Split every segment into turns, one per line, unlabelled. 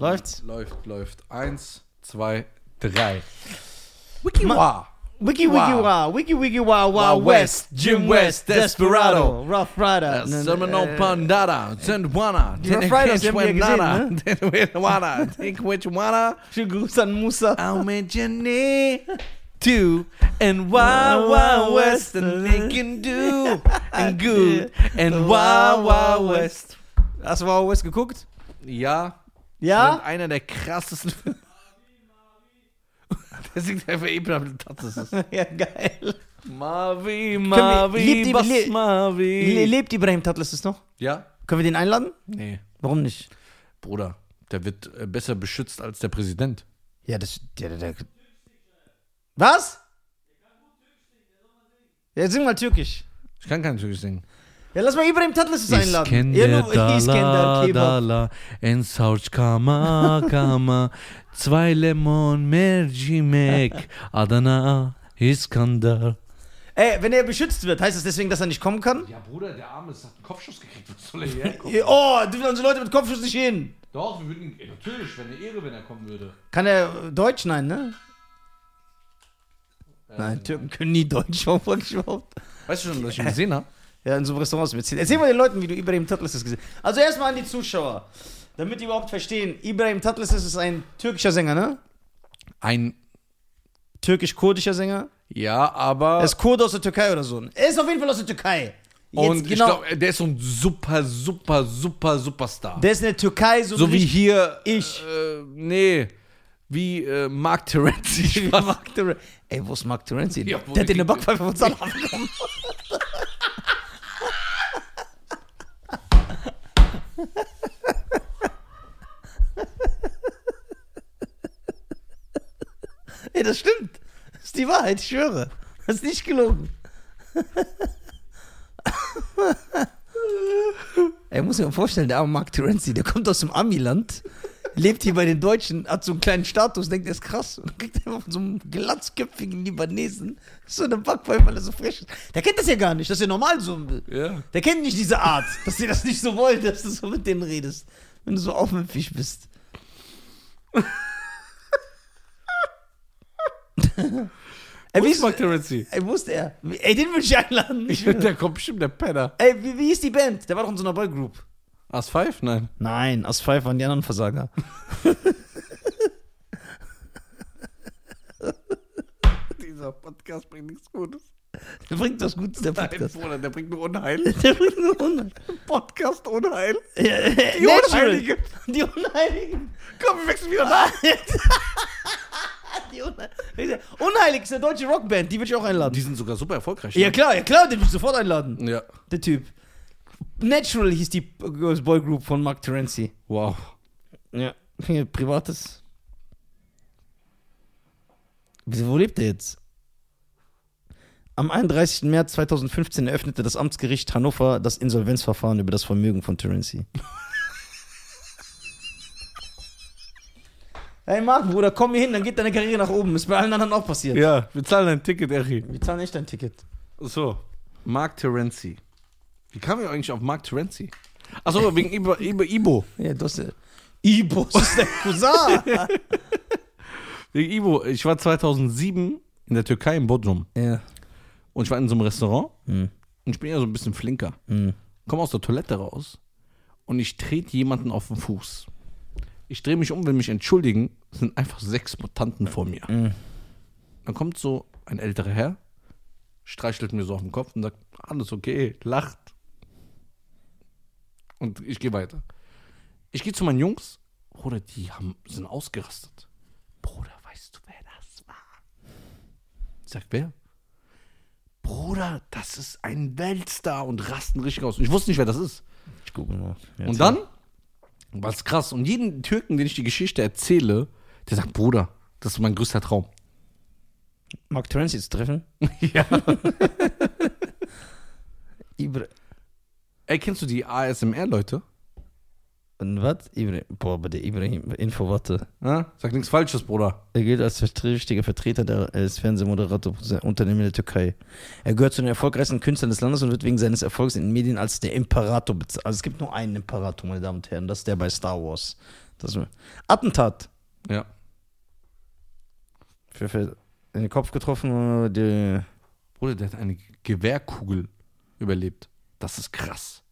Läuft's?
Läuft, läuft. Eins, zwei, drei. Wikiwa.
Wiki Wiki
Wow.
Wow, Wiki Wiki Wow Wow
Wow
West,
Jim West, Desperado.
Rough Rider.
Seminole
Äh,
Pandada, Zendwana,
Die Rough Riders, die haben
which wanna,
Schönen Gruß an Musa.
I'll make your knee to and Wild Wild West and they can do and good and Wild Wild West.
Hast du Wow West geguckt?
Ja,
Ja?
einer der krassesten Filme. Der singt einfach eben das ist es.
Ja, geil.
Marvi,
wir-
Marvi,
lebt
was
le- Le
Marvi.
lebt Ibrahim Tatlas es noch?
Ja?
Können wir den einladen?
Nee.
Warum nicht?
Bruder, der wird äh, besser beschützt als der Präsident.
Ja, das. Der, der, der. Was? Ja, sing mal türkisch.
Ich kann kein Türkisch singen.
Ja, lass mal Ibrahim Tatlas es einladen. Ja,
İskender
nur- İskender
dala
Kebab.
dala en savç kama kama Zwei Lemon mercimek Adana İskender
Ey, wenn er beschützt wird, heißt das deswegen, dass er nicht kommen kann?
Ja Bruder, der Arme hat einen Kopfschuss gekriegt. Was soll er hier herkommen?
Ja, Oh, dürfen unsere Leute mit Kopfschuss nicht hin.
Doch, wir würden ihn, natürlich, wenn eine Ehre, wenn er kommen würde.
Kann er äh, Deutsch? Nein, ne? Nein, Türken können nie Deutsch. Warum frag ich überhaupt?
Weißt du schon, dass ich ihn gesehen habe?
Ja, in so einem Restaurant hast du mir erzählt. Erzähl mal den Leuten, wie du Ibrahim Tatlas das gesehen hast. Also erstmal an die Zuschauer. Damit die überhaupt verstehen, Ibrahim Tatlas ist ein türkischer Sänger, ne?
Ein,
Türkisch-kurdischer Sänger.
ja, aber...
Er ist Kurde aus der Türkei oder so. Er ist auf jeden Fall aus der Türkei. Jetzt
und
genau.
ich glaube, der ist so ein super, super, super, Superstar.
der ist in der Türkei so,
so wie hier...
Ich.
Äh, nee, wie äh, Mark Terenzi.
Mark Terenzi. Ey, wo ist Mark Terenzi?
Ja,
der hat dir eine Backpfeife von Salah bekommen. Ey, das stimmt. Das ist die Wahrheit, ich schwöre. Das ist nicht gelogen. Ey, muss mir mal vorstellen, der arme Mark Terenzi, der kommt aus dem Amiland, lebt hier bei den Deutschen, hat so einen kleinen Status, denkt, er ist krass. Und kriegt er einfach von so einem glatzköpfigen Libanesen so eine Backpfeife, weil er so frech ist. Der kennt das ja gar nicht, das ist ja normal so.
Ja.
Der kennt nicht diese Art, dass die das nicht so wollen, dass du so mit denen redest, wenn du so aufmüpfig bist. Ey,
Mark Terenzi?
Ey, wo ist der? Ey, den will ich einladen.
Ich finde, der kommt bestimmt der Penner.
Ey, wie, wie ist die Band? Der war doch in so einer Boygroup.
As 5? Nein.
Nein, aus Pfeiffer waren die anderen Versager.
Dieser Podcast bringt nichts Gutes.
Der bringt was Gutes, der
Nein,
Podcast.
Bruder, der bringt nur Unheil.
Der bringt nur Unheil.
Podcast Unheil.
Die
Unheiligen.
Die Unheiligen.
Komm, wir wechseln wieder nach.
Die Unheiligen. Unheilig ist eine deutsche Rockband, die würde ich auch einladen.
Die sind sogar super erfolgreich.
Ja
ne?
klar, ja klar, den würde ich sofort einladen.
Ja.
Der Typ. Natural hieß die Girls Boy Group von Mark Terenzi.
Wow.
Ja. Privates. Wo lebt er jetzt? Am 31. März 2015 eröffnete das Amtsgericht Hannover das Insolvenzverfahren über das Vermögen von Terenzi. Hey Marc, Bruder, komm hier hin, dann geht deine Karriere nach oben. Ist bei allen anderen auch passiert.
Ja, wir zahlen ein Ticket, Eri.
Wir zahlen echt dein Ticket.
So. Mark Terenzi. Wie kamen wir eigentlich auf Mark Terenzi? Achso, wegen Ibo. Ibo, Ibo.
Ja, du hast ja. Ibo, das ist dein Cousin.
Wegen Ibo. Ich war 2007 in der Türkei in Bodrum.
ja.
Und ich war in so einem Restaurant.
Hm.
Und ich bin ja so ein bisschen flinker.
Hm.
Komm aus der Toilette raus. Und ich trete jemanden auf den Fuß. Ich drehe mich um, will mich entschuldigen. Es sind einfach sechs Mutanten vor mir.
Hm.
Dann kommt so ein älterer Herr, streichelt mir so auf den Kopf und sagt, alles okay, lacht. Und ich gehe weiter. Ich gehe zu meinen Jungs, Bruder, die haben, sind ausgerastet. Bruder, weißt du, wer das war? Ich sag, wer? Bruder, das ist ein Weltstar und rasten richtig aus. Und ich wusste nicht, wer das ist.
Ich gucke mal. Ja,
Und dann war es krass. Und jeden Türken, den ich die Geschichte erzähle, der sagt, Bruder, das ist mein größter Traum.
Mark Terenzi zu treffen?
Ja. Ey, kennst du die ASMR-Leute?
Und was? Ibrahim. Boah, aber der Ibrahim, Info, warte.
Ja? Sag nichts Falsches, Bruder.
Er gilt als richtiger Vertreter der, als Fernsehmoderator Unternehmen der Türkei. Er gehört zu den erfolgreichsten Künstlern des Landes und wird wegen seines Erfolgs in den Medien als der Imperator bezeichnet. Also es gibt nur einen Imperator, meine Damen und Herren, das ist der bei Star Wars. Das Attentat.
Ja.
Für, für in den Kopf getroffen. Die,
Bruder, der hat eine Gewehrkugel überlebt. Das ist krass.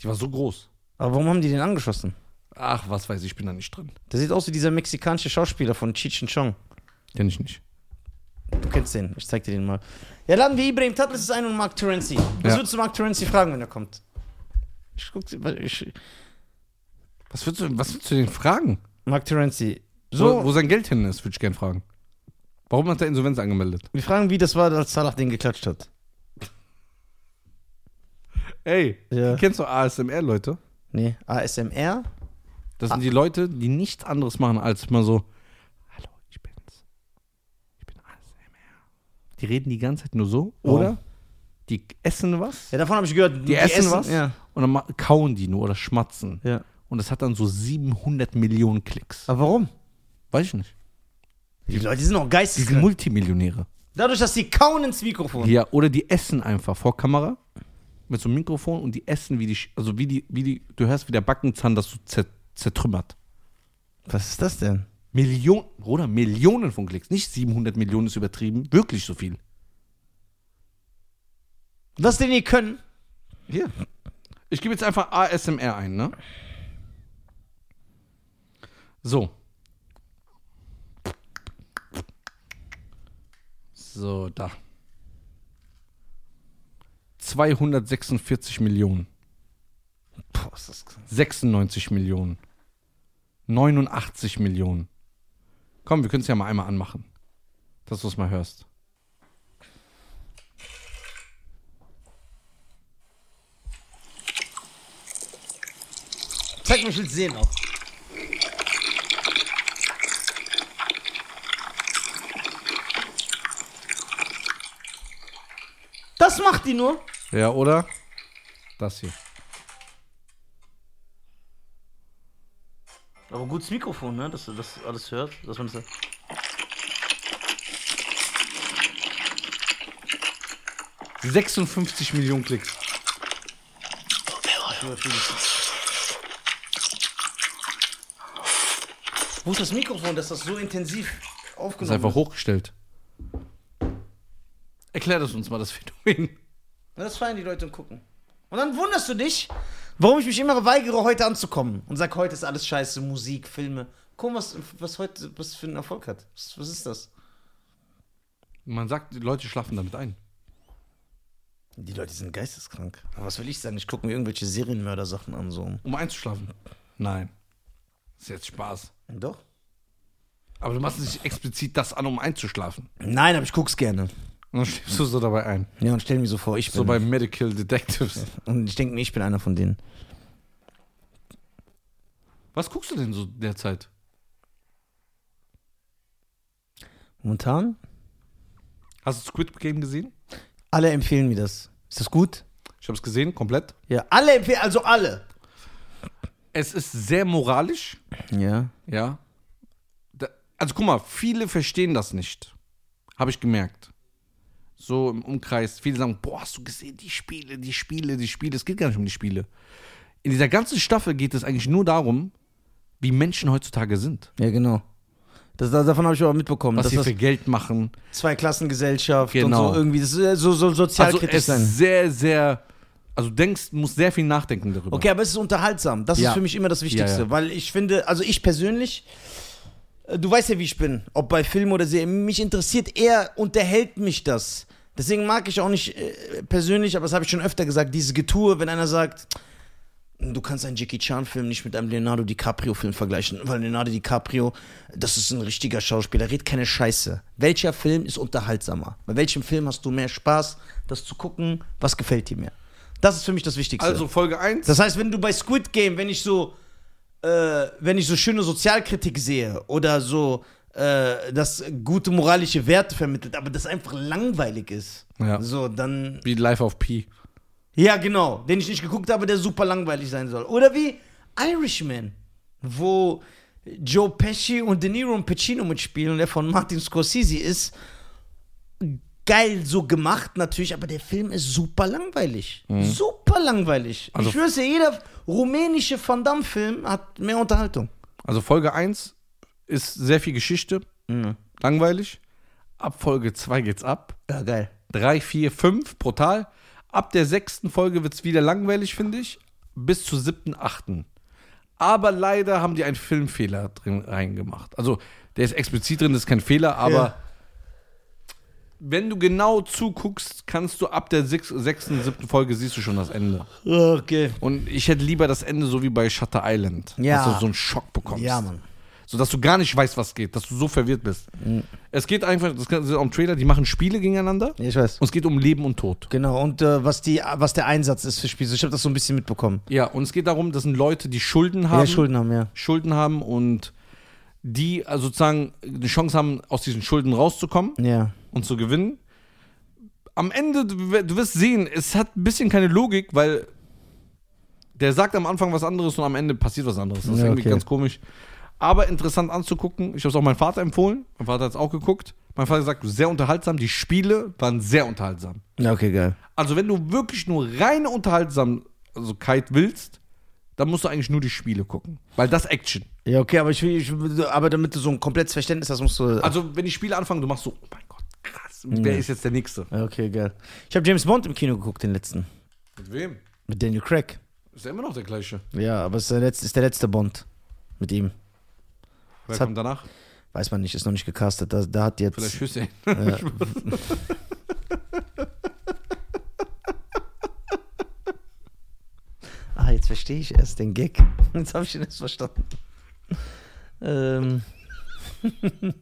Die war so groß.
Aber warum haben die den angeschossen?
Ach, was weiß ich, ich bin da nicht drin.
Der sieht aus wie dieser mexikanische Schauspieler von Cheech and Chong.
Kenn ich nicht.
Du kennst den, ich zeig dir den mal. Ja, laden wir Ibrahim Tatlis ein und Mark Terenzi. Was
Ja.
würdest du Mark Terenzi fragen, wenn er kommt? Ich guck, ich,
Was willst du, was willst du den fragen?
Mark Terenzi.
So.
So,
Wo, wo sein Geld hin ist, würde ich gerne fragen. Warum hat er Insolvenz angemeldet?
wir fragen, wie das war, als Salah den geklatscht hat.
Ey,
Ja.
kennst du ASMR, Leute?
Nee, ASMR?
Das sind die Leute, die nichts anderes machen, als mal so, hallo, ich bin's. Ich bin ASMR. Die reden die ganze Zeit nur so,
Oh.
oder? Die essen was
Ja, davon habe ich gehört.
Die essen was?
Ja.
und dann ma- kauen die nur oder schmatzen.
ja.
Und das hat dann so 700 Millionen Klicks.
Aber warum?
Weiß ich nicht.
Die Leute sind auch
Die sind
geisteskrank.
Multimillionäre.
Dadurch, dass sie kauen ins Mikrofon.
Ja, oder die essen einfach vor Kamera mit so einem Mikrofon und die essen wie die, also wie die, wie die, du hörst wie der Backenzahn das so zer, zertrümmert.
Was ist das denn?
Millionen, oder Millionen von Klicks. Nicht 700 Millionen ist übertrieben, wirklich so viel.
Was denn ihr können?
Hier. Ich gebe jetzt einfach ASMR ein, ne? So. So, da. 246 Millionen.
Boah, ist das krass.
96 Millionen. 89 Millionen. Komm, wir können es ja mal einmal anmachen. Dass du es mal hörst.
Zeig mir, ich will sehen auch. Das macht die nur.
Ja, oder? Das hier.
Aber gutes Mikrofon, ne? Dass du das alles hört. Dass man das.
56 Millionen Klicks.
Wo ist das Mikrofon, dass das so intensiv
Das
aufgenommen
ist einfach hochgestellt. Erklär das uns mal, das Phänomen.
Ja, das feiern die Leute und gucken. Und dann wunderst du dich, warum ich mich immer weigere, heute anzukommen. Und sag, heute ist alles scheiße, Musik, Filme. Guck mal, was, was heute was für einen Erfolg hat. Was, was ist das?
Man sagt, die Leute schlafen damit ein.
Die Leute sind geisteskrank. Aber was will ich sagen? Ich gucke mir irgendwelche Serienmörder-Sachen an, so.
Um einzuschlafen. Nein. Das ist jetzt Spaß.
Doch?
Aber du machst nicht explizit das an, um einzuschlafen.
Nein, aber ich guck's gerne.
Und dann schläfst du so dabei ein.
Ja, und stell mir so vor, ich bin.
So bei Medical Detectives.
und ich denke mir, ich bin einer von denen.
Was guckst du denn so derzeit?
Momentan?
Hast du Squid Game gesehen?
Alle empfehlen mir das. Ist das gut?
Ich habe es gesehen, komplett.
Ja, alle empfehlen, also alle.
Es ist sehr moralisch.
Ja.
Ja. Da, also guck mal, viele verstehen das nicht. Habe ich gemerkt. So im Umkreis. Viele sagen, boah, hast du gesehen, die Spiele, die Spiele, die Spiele. Es geht gar nicht um die Spiele. In dieser ganzen Staffel geht es eigentlich nur darum, wie Menschen heutzutage sind.
Ja, genau. Das, davon habe ich aber mitbekommen.
Was
dass
sie
das
für Geld machen.
Zweiklassengesellschaft
Genau.
und so irgendwie. Das ist so, so
Also
sozialkritisch
es
sein.
sehr, sehr. Also du denkst, musst sehr viel nachdenken darüber.
Okay, aber es ist unterhaltsam. Das
Ja.
ist für mich immer das Wichtigste,
Ja, ja.
weil ich finde, also ich persönlich, du weißt ja, wie ich bin, ob bei Film oder Serie, mich interessiert eher, unterhält mich das. Deswegen mag ich auch nicht äh, persönlich, aber das habe ich schon öfter gesagt, diese Getue, wenn einer sagt, du kannst einen Jackie Chan-Film nicht mit einem Leonardo DiCaprio-Film vergleichen, weil Leonardo DiCaprio, das ist ein richtiger Schauspieler, red keine Scheiße. Welcher Film ist unterhaltsamer? Bei welchem Film hast du mehr Spaß, das zu gucken? Was gefällt dir mehr? Das ist für mich das Wichtigste.
Also Folge 1.
Das heißt, wenn du bei Squid Game, wenn ich so, äh, wenn ich so schöne Sozialkritik sehe oder so, äh, das gute moralische Werte vermittelt, aber das einfach langweilig ist,
Ja.
so, dann,
wie Life of P.
ja genau, den ich nicht geguckt habe, der super langweilig sein soll. Oder wie Irishman, wo Joe Pesci und De Niro und Pacino mitspielen und der von Martin Scorsese ist, geil so gemacht natürlich, aber der Film ist super langweilig. Super langweilig.
Also-
ich schwör's dir, jeder rumänische Van Damme-Film hat mehr Unterhaltung.
Also Folge 1 ist sehr viel Geschichte, langweilig. Ab Folge 2 geht's ab.
Ja, geil.
3, 4, 5, brutal. Ab der sechsten Folge wird's wieder langweilig, finde ich. Bis zur siebten, achten. Aber leider haben die einen Filmfehler drin reingemacht. Also, der ist explizit drin, das ist kein Fehler, aber
Ja.
Wenn du genau zuguckst, kannst du ab der sechs, sechsten, siebten Folge siehst du schon das Ende.
Okay.
Und ich hätte lieber das Ende so wie bei Shutter Island.
Ja.
Dass du so einen Schock bekommst.
Ja, Mann.
So dass du gar nicht weißt, was geht, dass du so verwirrt bist. Es geht einfach, das ist auch im Trailer, die machen Spiele gegeneinander
ich weiß.
und es geht um Leben und Tod.
Genau, und äh, was, die, was der Einsatz ist für Spiele. Ich habe das so ein bisschen mitbekommen.
Ja, und es geht darum, das sind Leute, die Schulden haben.
Ja, Schulden haben, ja.
Schulden haben und die also sozusagen eine Chance haben, aus diesen Schulden rauszukommen
Ja.
und zu gewinnen. Am Ende, du wir- du wirst sehen, es hat ein bisschen keine Logik, weil der sagt am Anfang was anderes und am Ende passiert was anderes. Das ist
Ja,
irgendwie
okay.
ganz komisch. Aber interessant anzugucken. Ich habe es auch meinem Vater empfohlen. Mein Vater hat es auch geguckt. Mein Vater sagt, sehr unterhaltsam. Die Spiele waren sehr unterhaltsam.
Ja, okay, geil.
Also, wenn du wirklich nur reine Unterhaltsamkeit willst, dann musst du eigentlich nur die Spiele gucken. Weil das Action.
Ja, okay, aber ich will, ich, aber damit du so ein komplettes Verständnis hast, musst du.
Also, wenn die Spiele anfangen, du machst so, oh mein Gott, krass. Wer ist jetzt der Nächste?
Ja, okay, geil. Ich habe James Bond im Kino geguckt, den letzten.
Mit wem?
Mit Daniel Craig.
Ist ja immer noch der gleiche.
Ja, aber es ist der letzte, ist der letzte Bond mit ihm.
Wer
hat-
kommt danach?
Weiß man nicht, ist noch nicht gecastet. Da, da hat jetzt.
Vielleicht Hüssein.
Ja. jetzt verstehe ich erst den Gag. Jetzt habe ich ihn erst verstanden. Ähm.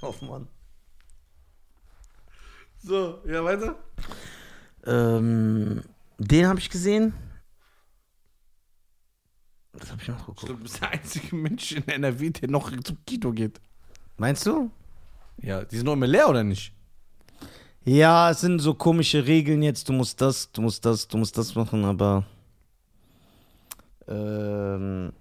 oh Mann.
So, ja, weiter.
Ähm, den habe ich gesehen. Was habe ich noch geguckt?
du bist der einzige Mensch in NRW, der noch zum Kino geht.
Meinst du?
Ja, die sind noch immer leer, oder nicht?
Ja, es sind so komische Regeln jetzt. Du musst das, du musst das, du musst das machen, aber. Ähm.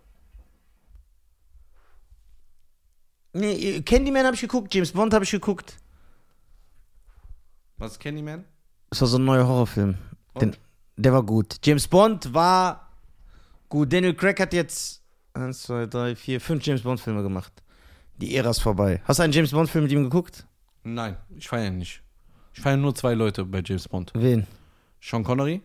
Nee, Candyman habe ich geguckt, James Bond habe ich geguckt.
Was ist Candyman?
Das war so ein neuer Horrorfilm. Den, der war gut. James Bond war gut. Daniel Craig hat jetzt 1, 2, 3, 4, 5 James Bond-Filme gemacht. Die Ära ist vorbei. Hast du einen James Bond-Film mit ihm geguckt?
Nein, ich feiere ihn nicht. Ich feiere nur zwei Leute bei James Bond.
Wen?
Sean Connery.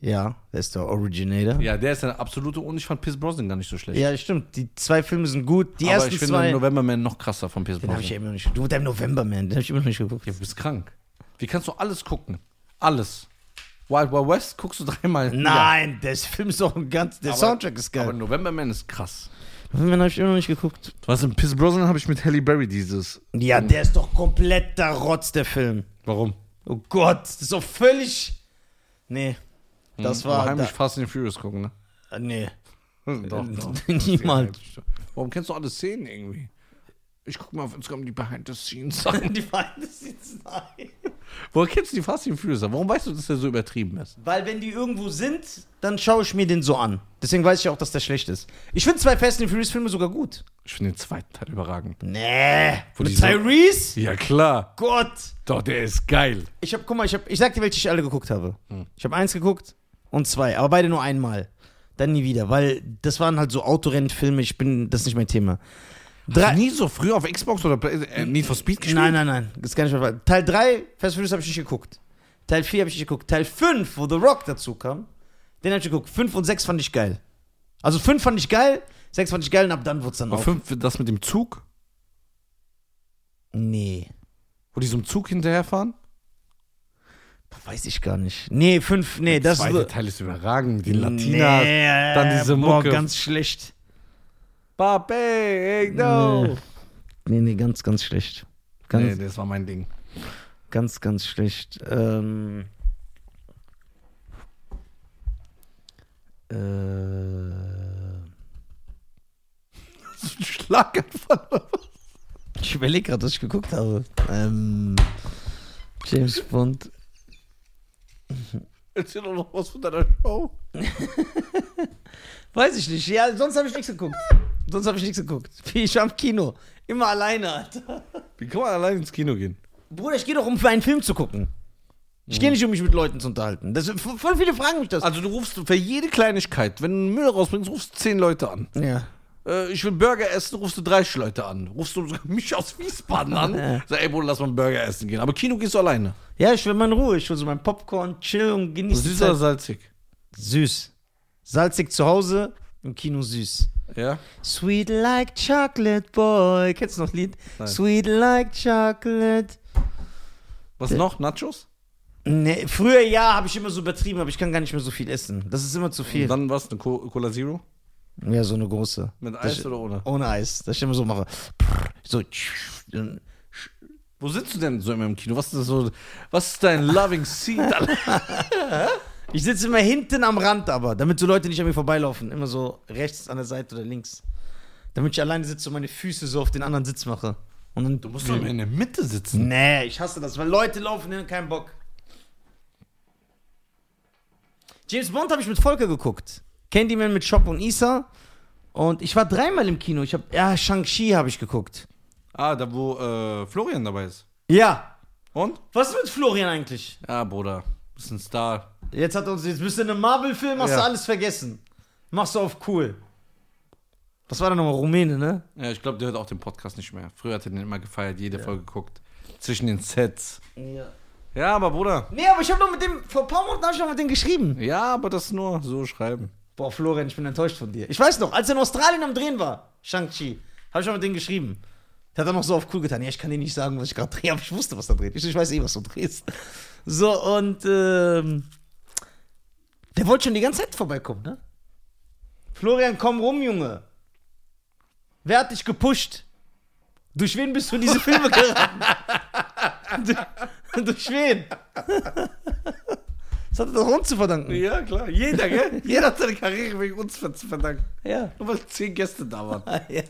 Ja, der ist der Originator.
Ja, der ist der absolute und ich fand Pierce Brosnan gar nicht so schlecht.
Ja, stimmt. Die zwei Filme sind gut. Die
Aber
ersten
ich finde
zwei.
November Man noch krasser von Pierce
Den habe ich ja
Brosnan.
immer noch nicht. Du, der November Man, den habe ich immer noch nicht geguckt.
Ja, du bist krank. Wie kannst du alles gucken? Alles. Wild Wild West guckst du dreimal.
Nein, der Film ist auch ein ganz. Der
Aber-
Soundtrack ist.
Aber
geil.
November Man ist krass.
November Man habe ich immer noch nicht geguckt.
Was in Pierce Brosnan habe ich mit Halle Berry dieses.
Ja, der ist doch komplett der Rotz, der Film.
Warum?
Oh Gott, das ist doch völlig. Nee. Das
Hm,
war.
heimlich
Da,
Fast and Furious gucken, ne?
äh, nee.
Doch, doch.
Niemals.
Warum kennst du alle Szenen irgendwie? Ich guck mal auf Instagram die Behind the Scenes Sachen.
Die nein.
Woher kennst du die Fast and Furious? Warum weißt du, dass der so übertrieben ist?
Weil wenn die irgendwo sind, dann schaue ich mir den so an. Deswegen weiß ich auch, dass der schlecht ist. Ich finde zwei Fast and Furious Filme sogar gut.
Ich finde den zweiten Teil überragend.
Nee.
Wo
Mit
die so-
Tyrese?
Ja, klar.
Gott.
Doch, der ist geil.
Ich hab, guck mal, ich hab, ich sag dir, welche ich alle geguckt habe. Ich habe eins geguckt und zwei, aber beide nur einmal. Dann nie wieder, weil das waren halt so Autorennfilme, ich bin, das ist nicht mein Thema.
Drei.
Drei,
nie so früh auf Xbox oder Play äh, Need for Speed gespielt?
nein, nein, nein, das ist gar nicht mehr. Teil 3, Fast Furious habe ich nicht geguckt. Teil 4 habe ich nicht geguckt. Teil 5, wo The Rock dazu kam, den habe ich geguckt. 5 und 6 fand ich geil. Also 5 fand ich geil, 6 fand ich geil und ab dann wurde es dann auch.
fünf, das mit dem Zug,
Nee,
wo die so im Zug hinterherfahren?
weiß ich gar nicht. Nee, 5, nee, das
Der zweite Teil ist überragend mit den Latinas.
Nee,
dann diese
boah,
Mucke.
ganz schlecht.
Pape, hey, no.
Nee, nee, ganz, ganz schlecht. Ganz,
Nee, das war mein Ding.
Ganz, ganz schlecht. Ähm, äh,
Schlaganfall.
ich überlege gerade, was ich geguckt habe. Ähm, James Bond.
Erzähl doch noch was von deiner Show.
Weiß ich nicht. Ja, sonst habe ich nichts geguckt. Sonst habe ich nichts geguckt. Ich war im Kino. Immer alleine, Alter.
Wie kann man allein ins Kino gehen?
Bruder, ich gehe doch, um für einen Film zu gucken. Ich gehe nicht, um mich mit Leuten zu unterhalten. Das, voll viele fragen mich das.
Also du rufst für jede Kleinigkeit, wenn du Müll rausbringst, rufst du zehn Leute an.
ja.
Äh, ich will Burger essen, rufst du 30 Leute an. Rufst du mich aus Wiesbaden an. Sag, ey Bruder, lass mal einen Burger essen gehen. Aber Kino gehst du alleine.
Ja, ich will mal in Ruhe. Ich will so mein Popcorn, chill und genießen.
Süß oder salzig?
Süß. Salzig zu Hause, im Kino süß.
Ja.
Sweet like chocolate boy. Kennst du noch das Lied?
Nein.
Sweet like chocolate.
Was noch? Nachos?
Nee, früher ja, habe ich immer so übertrieben, aber ich kann gar nicht mehr so viel essen. Das ist immer zu
Und
viel.
dann was? Eine Co Cola Zero?
Ja, so eine große.
Mit Eis oder ohne?
Ohne Eis. Das ich immer so mache. So.
Wo sitzt du denn so immer im Kino? Was ist das so? Was ist dein loving seat?
Ich sitze immer hinten am Rand, aber, damit so Leute nicht an mir vorbeilaufen. Immer so rechts an der Seite oder links. Damit ich alleine sitze und meine Füße so auf den anderen Sitz mache. Und dann,
Du musst doch immer in der Mitte sitzen.
Nee, ich hasse das, weil Leute laufen hin und keinen Bock. James Bond habe ich mit Volker geguckt. Candyman mit Shop und Isa. Und ich war dreimal im Kino. Ich habe, ja, Shang-Chi habe ich geguckt.
Ah, da wo äh, Florian dabei ist.
Ja.
Und?
Was ist mit Florian eigentlich?
Ja, Bruder. Bist ein Star.
Jetzt hat uns, jetzt bist du in einem Marvel-Film, hast
Ja.
du alles vergessen. Machst du auf cool. Was war da nochmal? Rumäne, ne?
Ja, ich glaube, der hört auch den Podcast nicht mehr. Früher hat er den immer gefeiert, jede Folge geguckt. Zwischen den Sets.
Ja.
Ja, aber Bruder.
Nee, aber ich habe noch mit dem, vor ein paar Monaten habe ich noch mit dem geschrieben.
Ja, aber das nur so schreiben.
Boah, Florian, ich bin enttäuscht von dir. Ich weiß noch, als er in Australien am Drehen war, Shang-Chi, habe ich noch mit dem geschrieben. Der hat dann noch so auf cool getan. Ja, ich kann dir nicht sagen, was ich gerade drehe, aber ich wusste, was er dreht. Ich, ich weiß eh, was du drehst. So, und ähm, der wollte schon die ganze Zeit vorbeikommen, ne? Florian, komm rum, Junge. Wer hat dich gepusht? Durch wen bist du in diese Filme geraten? durch, wen? Das hat er doch uns zu verdanken.
Ja, klar. Jeder, gell? Jeder hat seine Karriere wegen uns zu verdanken.
Ja.
Nur weil zehn Gäste da waren.
ja.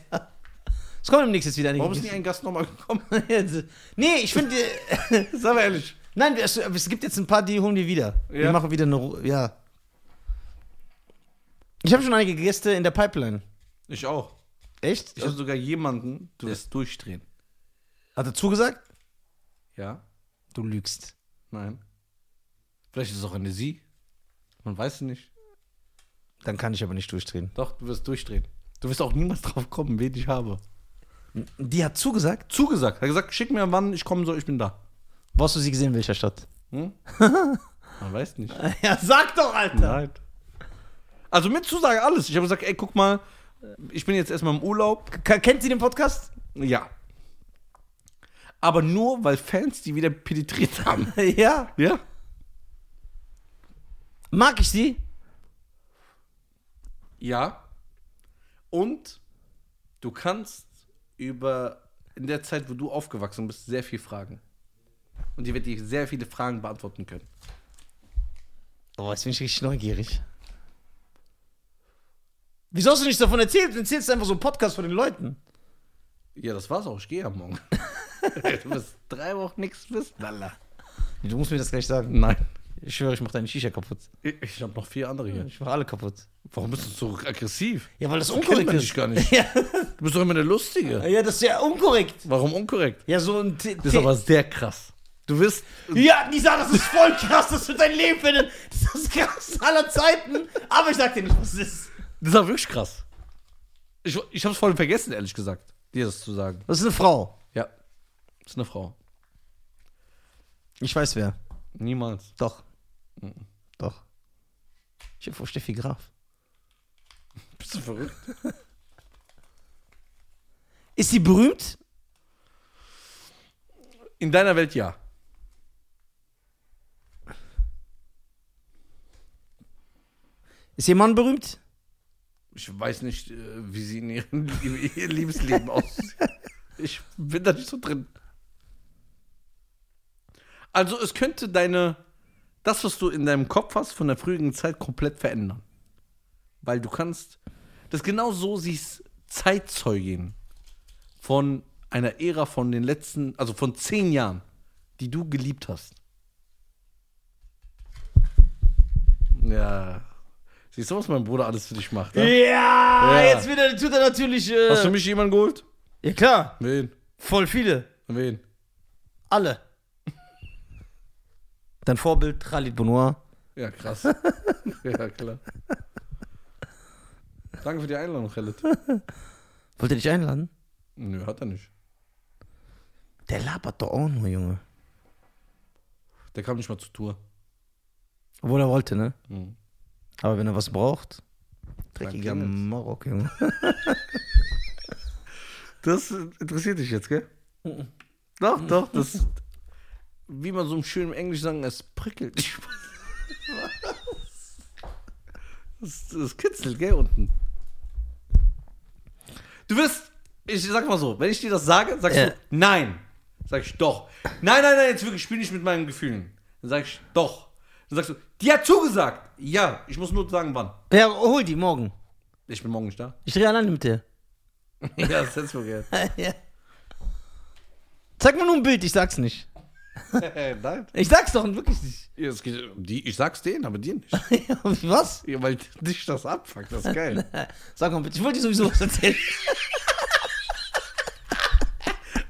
Es kommt demnächst wieder
Warum ist nie ein Gast nochmal gekommen?
nee, ich finde.
Sag mal ehrlich.
Nein, es, gibt jetzt ein paar, die holen wir wieder. Wir
Ja.
machen wieder eine. Ja. Ich habe schon einige Gäste in der Pipeline.
Ich auch.
Echt?
Ich habe sogar jemanden, du wirst durchdrehen.
Hat er zugesagt?
Ja?
Du lügst.
Nein. Vielleicht ist es auch eine Sie. Man weiß es nicht.
Dann kann ich aber nicht durchdrehen.
Doch, du wirst durchdrehen. Du wirst auch niemals drauf kommen, wen ich habe.
Die hat zugesagt?
Zugesagt. Er hat gesagt, schick mir wann ich kommen soll, ich bin da.
Wo hast du sie gesehen, in welcher Stadt?
Hm? Man weiß nicht.
Ja, sag doch, Alter.
Nein. Also mit Zusage alles. Ich habe gesagt, ey, guck mal, ich bin jetzt erstmal im Urlaub.
K kennt sie den Podcast?
Ja. Aber nur, weil Fans die wieder penetriert haben.
ja.
Ja?
Mag ich sie?
Ja. Und du kannst über, in der Zeit, wo du aufgewachsen bist, sehr viel fragen. Und die wird dir sehr viele Fragen beantworten können.
Oh, jetzt bin ich richtig neugierig. Wieso hast du nichts davon erzählt? Du erzählst einfach so einen Podcast von den Leuten.
Ja, das war's auch. Ich gehe ja morgen. du wirst drei Wochen nichts wissen, Alter.
Du musst mir das gleich sagen.
Nein.
Ich schwöre, ich mach deine Shisha kaputt.
Ich, ich habe noch vier andere hier.
Ich mach alle kaputt.
Warum bist du so aggressiv?
Ja, weil das
So
unkorrekt ist.
dich gar nicht.
Ja.
Du bist doch immer der Lustige.
ja, das ist ja unkorrekt.
Warum unkorrekt?
Ja, so ein. T
Das ist aber sehr krass. Du wirst.
ja, Nisa, das ist voll krass, das wird dein Leben verändern. Das ist das krasseste aller Zeiten. Aber ich sag dir nicht, was es ist.
Das ist auch wirklich krass. Ich, ich hab's voll vergessen, ehrlich gesagt, dir das zu sagen.
Das ist eine Frau.
Ja. Das ist eine Frau.
Ich weiß wer.
Niemals.
Doch. Doch. Ich hab vor Steffi Graf.
Bist du verrückt?
Ist sie berühmt?
In deiner Welt ja.
Ist ihr Mann berühmt?
Ich weiß nicht, äh, wie sie in ihrem ihr Liebesleben aussieht. Ich bin da nicht so drin. Also, es könnte deine. Das, was du in deinem Kopf hast, von der früheren Zeit komplett verändern. Weil du kannst. Das genau so siehst Zeitzeugin von einer Ära von den letzten, also von zehn Jahren, die du geliebt hast. Ja. Siehst du, was mein Bruder alles für dich macht? Ja?
Ja,
Ja.
jetzt wieder tut er natürlich. Äh,
Hast du mich jemanden geholt?
ja, klar.
Wen?
Voll viele.
Wen?
Alle. Dein Vorbild, Khalid Bonoir.
Ja, krass. ja, klar. Danke für die Einladung, Khaled.
Wollt ihr dich einladen?
Nö, hat er nicht.
Der labert doch auch nur, Junge.
Der kam nicht mal zur Tour.
Obwohl er wollte, ne?
Mhm.
Aber wenn er was braucht, dreckiger. Marok, Junge.
Das interessiert dich jetzt, gell? Doch, doch, das. Wie man so im schönen Englisch sagen, es prickelt dich. Das, das kitzelt, gell, unten. Du wirst, ich sag mal so, wenn ich dir das sage, sagst
Ja.
du nein. Sag ich doch. Nein, nein, nein, jetzt wirklich, spiel nicht mit meinen Gefühlen. Dann sag ich doch. Dann sagst du, die hat zugesagt. Ja, ich muss nur sagen, wann.
Ja, hol die morgen.
Ich bin morgen nicht da.
Ich drehe alleine mit dir.
ja, das du gern.
ja. Zeig mir nur ein Bild, ich sag's nicht.
nein.
Ich sag's doch wirklich nicht.
Ja, es geht die, ich sag's denen, aber dir nicht.
was?
Ja, weil dich das abfuckt, das ist geil.
Sag mal bitte, ich wollte dir sowieso was erzählen.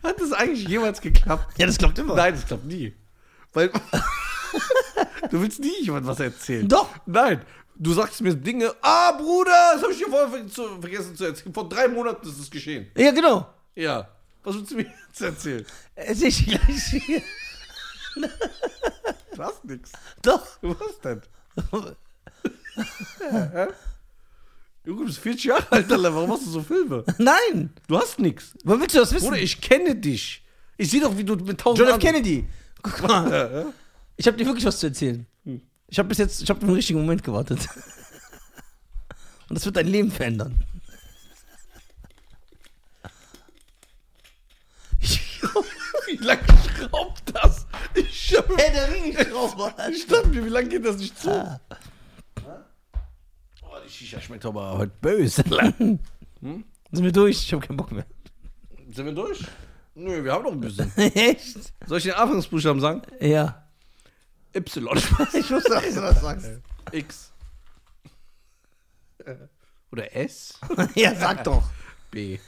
Hat das eigentlich jemals geklappt?
ja, das klappt immer.
Nein, das klappt nie. Weil du willst nie jemand was erzählen.
Doch.
Nein, du sagst mir Dinge, ah Bruder, das habe ich dir vorher zu, vergessen zu erzählen. Vor drei Monaten ist es geschehen.
Ja, genau.
Ja. Was willst du mir jetzt erzählen?
Erzähl ich gleich.
Du hast nix.
Doch.
Was denn? Junge, du bist 40 Jahre alt, Alter. Warum machst du so Filme?
Nein.
Du hast nix.
Woher willst du das wissen?
Bruder, ich kenne dich. Ich sehe doch, wie du mit tausend
John F. Kennedy. Guck mal. Ich habe dir wirklich was zu erzählen. Ich habe bis jetzt, ich habe den richtigen Moment gewartet. Und das wird dein Leben verändern.
Wie lange schraubt das? Ich hab
Hey, der Ringelschrauber.
Ich dachte mir, wie lange geht das nicht zu? Oh, die Shisha schmeckt aber heute böse.
Sind wir durch? Ich habe keinen Bock mehr.
Sind wir durch? Nö, wir haben noch ein bisschen.
Echt?
Soll ich den Anfangsbuchstaben sagen?
Ja.
Y.
Ich wusste, dass du das sagst.
X. Oder S?
ja, sag doch.
B.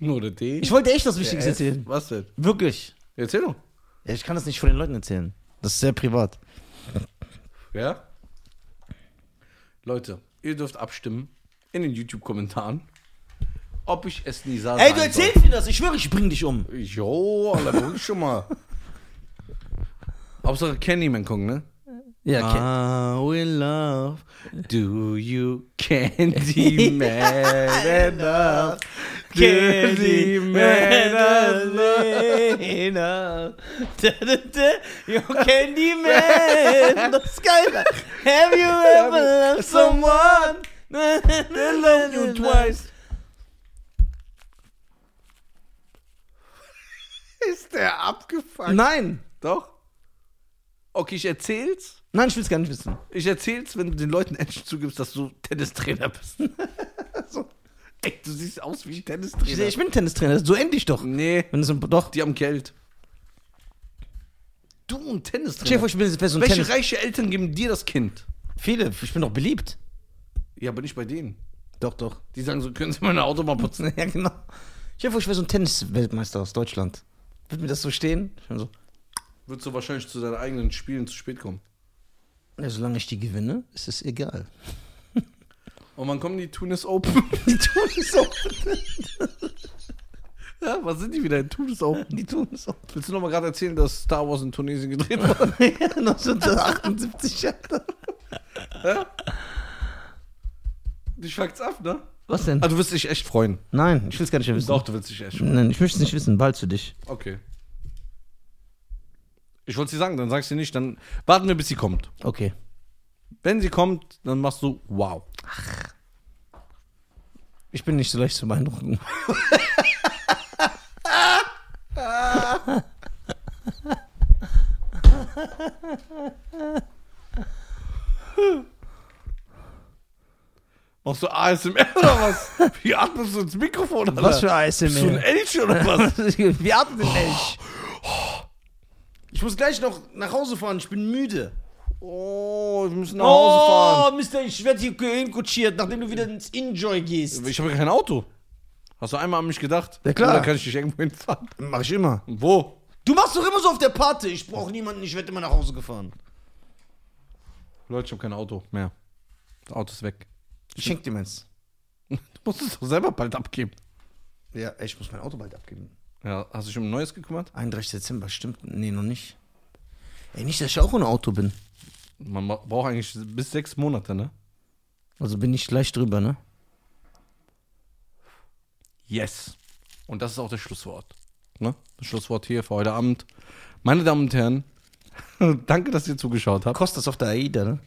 Oder D?
Ich wollte echt was Wichtiges
S.
erzählen.
Was denn?
Wirklich.
Erzähl doch.
Ja, ich kann das nicht vor den Leuten erzählen. Das ist sehr privat.
Ja? Leute, ihr dürft abstimmen in den YouTube-Kommentaren, ob ich es Nisa
Ey, du erzählst mir das. Ich schwöre, ich bring dich um.
Jo, Alter, schon mal. Hauptsache Candyman gucken, ne?
Ja.
I will love. Do you Candyman enough?
Candyman. You Candyman. Das ist geil. Have you ever loved someone? They
love you twice. Ist der abgefuckt?
Nein.
Doch. Okay, ich erzähl's.
Nein, ich will es gar nicht wissen.
Ich erzähl's, wenn du den Leuten endlich zugibst, dass du Tennistrainer bist. so. Ey, du siehst aus wie ein
Ich,
Tennistrainer.
ich bin Tennistrainer. So endlich doch.
nee,
Wenn es doch.
die haben Geld. Du
dir
Tennistrainer.
vor, ich bin jetzt so ein
Welche
Tennis.
reiche Eltern geben dir das Kind?
Viele. Ich bin doch beliebt.
Ja, aber nicht bei denen.
Doch, doch.
Die sagen so, können Sie meine Auto mal putzen?
Ja, genau. Vor, ich wäre so ein Tennis-Weltmeister aus Deutschland. Wird mir das so stehen? Ich bin so,
Würdest du wahrscheinlich zu deinen eigenen Spielen zu spät kommen.
ja, solange ich die gewinne, ist es egal.
Und wann kommen die Tunis Open?
Die tun es so.
ja, was sind die wieder in Tunis Open?
Die tun es so.
Willst du noch mal gerade erzählen, dass Star Wars in Tunesien gedreht wurde?
ja, 1978. Alter.
Dich fuckt's ab, ne?
Was denn?
Ah, du wirst dich echt freuen.
Nein, ich will es gar nicht mehr wissen.
Doch, du wirst dich echt freuen.
Nein, ich möchte es nicht wissen. Bald für dich.
Okay. Ich wollte sie sagen, dann sagst du nicht, dann warten wir, bis sie kommt.
Okay.
Wenn sie kommt, dann machst du wow.
Ich bin nicht so leicht zu beeindrucken.
Machst du ASMR oder was? Wie atmest du ins Mikrofon? Alter?
Was für
Bist du ein
ASMR?
Elch oder was?
Wir atmen den Elch. Ich muss gleich noch nach Hause fahren. Ich bin müde.
Oh, wir müssen nach Hause fahren.
Oh, Mister, ich werde hier hinkutschiert, nachdem du wieder ins Enjoy gehst.
Ich habe ja kein Auto. Hast du einmal an mich gedacht?
Ja, klar.
Oder kann ich dich irgendwo hinfahren?
Mach ich immer.
Wo?
Du machst doch immer so auf der Party. Ich brauche niemanden, ich werde immer nach Hause gefahren.
Leute, ich habe kein Auto mehr. Das Auto ist weg.
Ich schenk dir meins.
Du musst es doch selber bald abgeben.
Ja, ich muss mein Auto bald abgeben.
Ja, hast du dich um ein neues gekümmert?
31. Dezember, stimmt? Nee, noch nicht. Ey, nicht, dass ich auch ohne Auto bin.
Man ma- braucht eigentlich bis sechs Monate, ne?
Also bin ich gleich drüber, ne?
Yes. Und das ist auch das Schlusswort. Ne? Das Schlusswort hier für heute Abend. Meine Damen und Herren, danke, dass ihr zugeschaut habt.
Kostet das auf der AIDA, ne?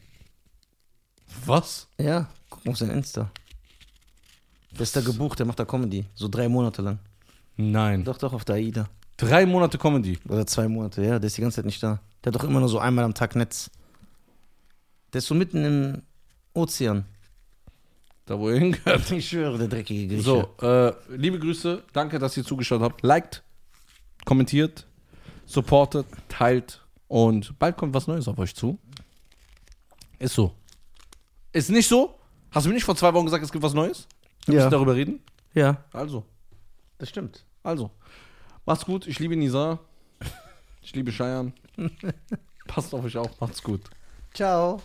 Was?
Ja, guck mal auf sein Insta. Der ist da gebucht, der macht da Comedy. So drei Monate lang.
Nein.
Doch, doch, auf der AIDA.
Drei Monate Comedy.
Oder zwei Monate, ja, der ist die ganze Zeit nicht da. Der hat doch immer nur so einmal am Tag Netz. Der ist so mitten im Ozean.
Da, wo ihr hingehört.
Ich schwöre, der dreckige Grieche.
So, äh, liebe Grüße. Danke, dass ihr zugeschaut habt. Liked, kommentiert, supportet, teilt. Und bald kommt was Neues auf euch zu. Ist so. Ist nicht so? Hast du mir nicht vor zwei Wochen gesagt, es gibt was Neues? Wir
Ja.
müssen darüber reden?
Ja,
Also.
Das stimmt.
Also, macht's gut. Ich liebe Nisa. Ich liebe Scheiern. Passt auf euch auf. Macht's gut.
Ciao.